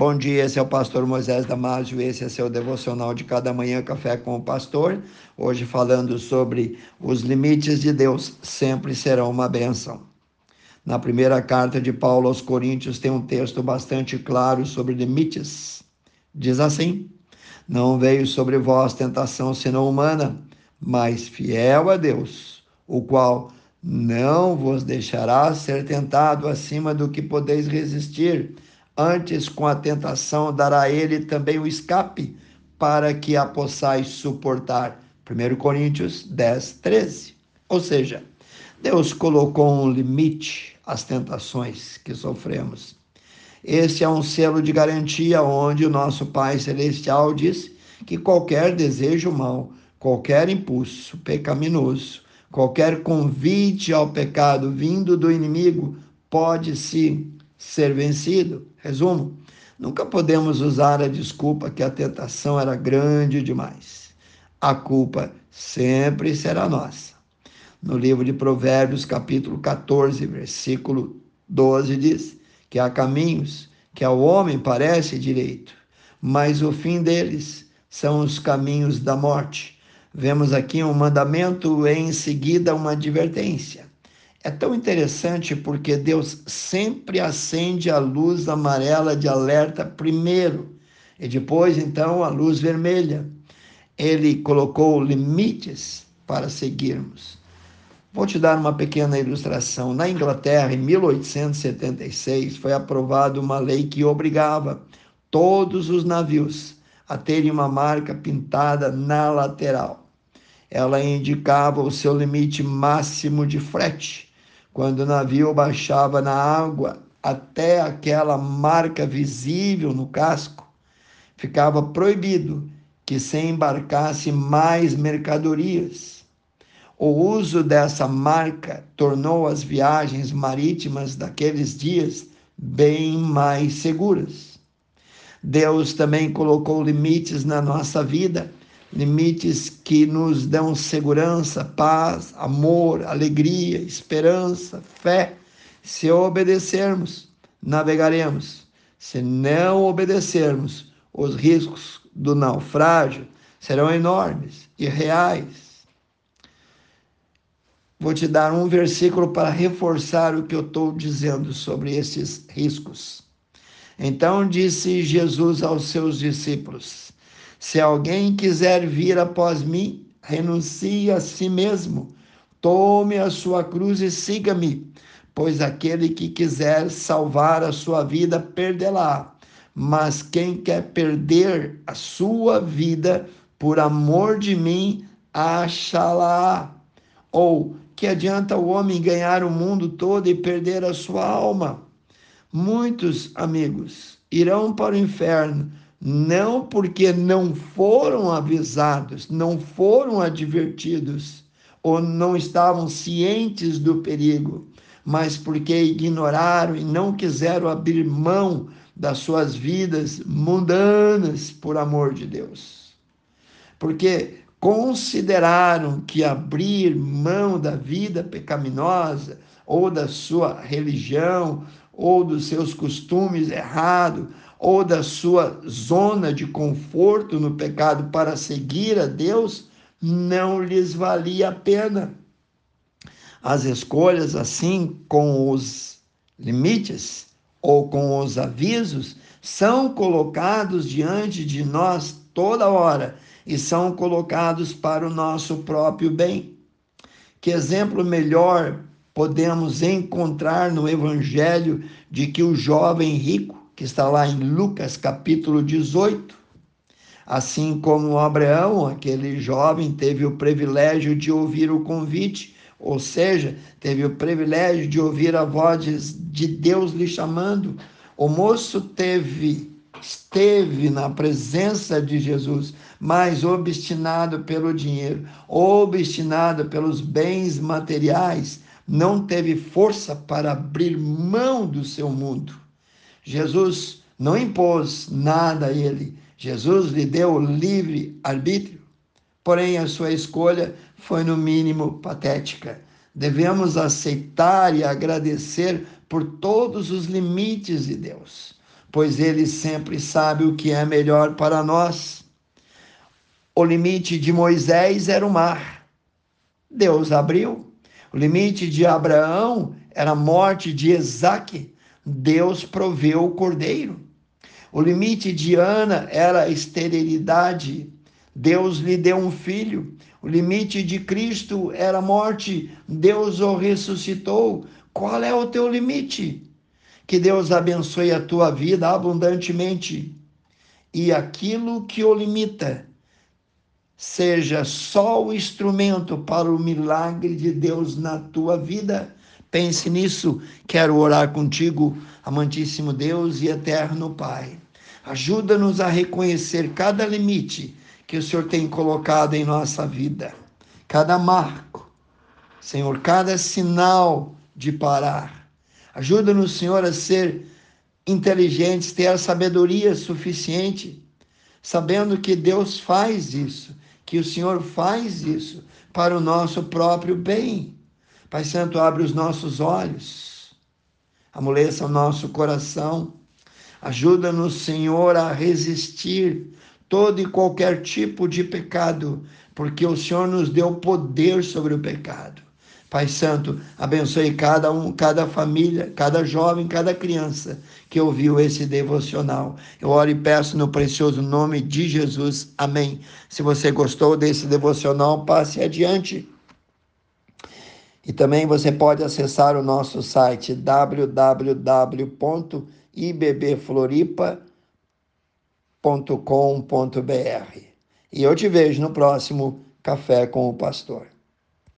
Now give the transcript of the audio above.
Bom dia, esse é o pastor Moisés Damásio, esse é seu devocional de cada manhã, Café com o Pastor. Hoje falando sobre os limites de Deus, sempre serão uma bênção. Na primeira carta de Paulo aos Coríntios tem um texto bastante claro sobre limites. Diz assim: Não veio sobre vós tentação senão humana, mas fiel a Deus, o qual não vos deixará ser tentado acima do que podeis resistir Antes, com a tentação, dará a ele também o escape, para que a possais suportar. 1 Coríntios 10, 13. Ou seja, Deus colocou um limite às tentações que sofremos. Esse é um selo de garantia onde o nosso Pai Celestial diz que qualquer desejo mau, qualquer impulso pecaminoso, qualquer convite ao pecado vindo do inimigo pode sim ser vencido. Resumo: nunca podemos usar a desculpa que a tentação era grande demais. A culpa sempre será nossa. No livro de Provérbios, capítulo 14, versículo 12, diz que há caminhos que ao homem parece direito, mas o fim deles são os caminhos da morte. Vemos aqui um mandamento e em seguida uma advertência. É tão interessante porque Deus sempre acende a luz amarela de alerta primeiro e depois então a luz vermelha. Ele colocou limites para seguirmos. Vou te dar uma pequena ilustração. Na Inglaterra, em 1876, foi aprovada uma lei que obrigava todos os navios a terem uma marca pintada na lateral. Ela indicava o seu limite máximo de frete quando o navio baixava na água até aquela marca visível no casco, ficava proibido que se embarcasse mais mercadorias. O uso dessa marca tornou as viagens marítimas daqueles dias bem mais seguras. Deus também colocou limites na nossa vida limites que nos dão segurança, paz, amor, alegria, esperança, fé. Se obedecermos, navegaremos. Se não obedecermos, os riscos do naufrágio serão enormes e reais. Vou te dar um versículo para reforçar o que eu estou dizendo sobre esses riscos. Então disse Jesus aos seus discípulos: se alguém quiser vir após mim, renuncie a si mesmo, tome a sua cruz e siga-me, pois aquele que quiser salvar a sua vida, perdê-la. Mas quem quer perder a sua vida por amor de mim, achá-la. Ou que adianta o homem ganhar o mundo todo e perder a sua alma? Muitos amigos irão para o inferno não porque não foram avisados, não foram advertidos ou não estavam cientes do perigo, mas porque ignoraram e não quiseram abrir mão das suas vidas mundanas por amor de Deus. Porque consideraram que abrir mão da vida pecaminosa ou da sua religião ou dos seus costumes errados ou da sua zona de conforto no pecado para seguir a Deus, não lhes valia a pena. As escolhas, assim, com os limites ou com os avisos, são colocados diante de nós toda hora e são colocados para o nosso próprio bem. Que exemplo melhor podemos encontrar no Evangelho de que o jovem rico que está lá em Lucas capítulo 18. Assim como Abraão, aquele jovem, teve o privilégio de ouvir o convite, ou seja, teve o privilégio de ouvir a voz de Deus lhe chamando. O moço teve, esteve na presença de Jesus, mas obstinado pelo dinheiro, obstinado pelos bens materiais, não teve força para abrir mão do seu mundo. Jesus não impôs nada a ele. Jesus lhe deu livre arbítrio. Porém, a sua escolha foi, no mínimo, patética. Devemos aceitar e agradecer por todos os limites de Deus, pois ele sempre sabe o que é melhor para nós. O limite de Moisés era o mar. Deus abriu. O limite de Abraão era a morte de Isaque. Deus proveu o cordeiro. O limite de Ana era a esterilidade. Deus lhe deu um filho. O limite de Cristo era a morte. Deus o ressuscitou. Qual é o teu limite? Que Deus abençoe a tua vida abundantemente. E aquilo que o limita seja só o instrumento para o milagre de Deus na tua vida. Pense nisso. Quero orar contigo, amantíssimo Deus e eterno Pai. Ajuda-nos a reconhecer cada limite que o Senhor tem colocado em nossa vida, cada marco, Senhor, cada sinal de parar. Ajuda-nos, Senhor, a ser inteligentes, ter a sabedoria suficiente, sabendo que Deus faz isso, que o Senhor faz isso para o nosso próprio bem. Pai Santo, abre os nossos olhos, amoleça o nosso coração, ajuda-nos, Senhor, a resistir todo e qualquer tipo de pecado, porque o Senhor nos deu poder sobre o pecado. Pai Santo, abençoe cada um, cada família, cada jovem, cada criança que ouviu esse devocional. Eu oro e peço no precioso nome de Jesus. Amém. Se você gostou desse devocional, passe adiante. E também você pode acessar o nosso site www.ibbfloripa.com www.cafécomopastor.com.br. E eu te vejo no próximo Café com o Pastor.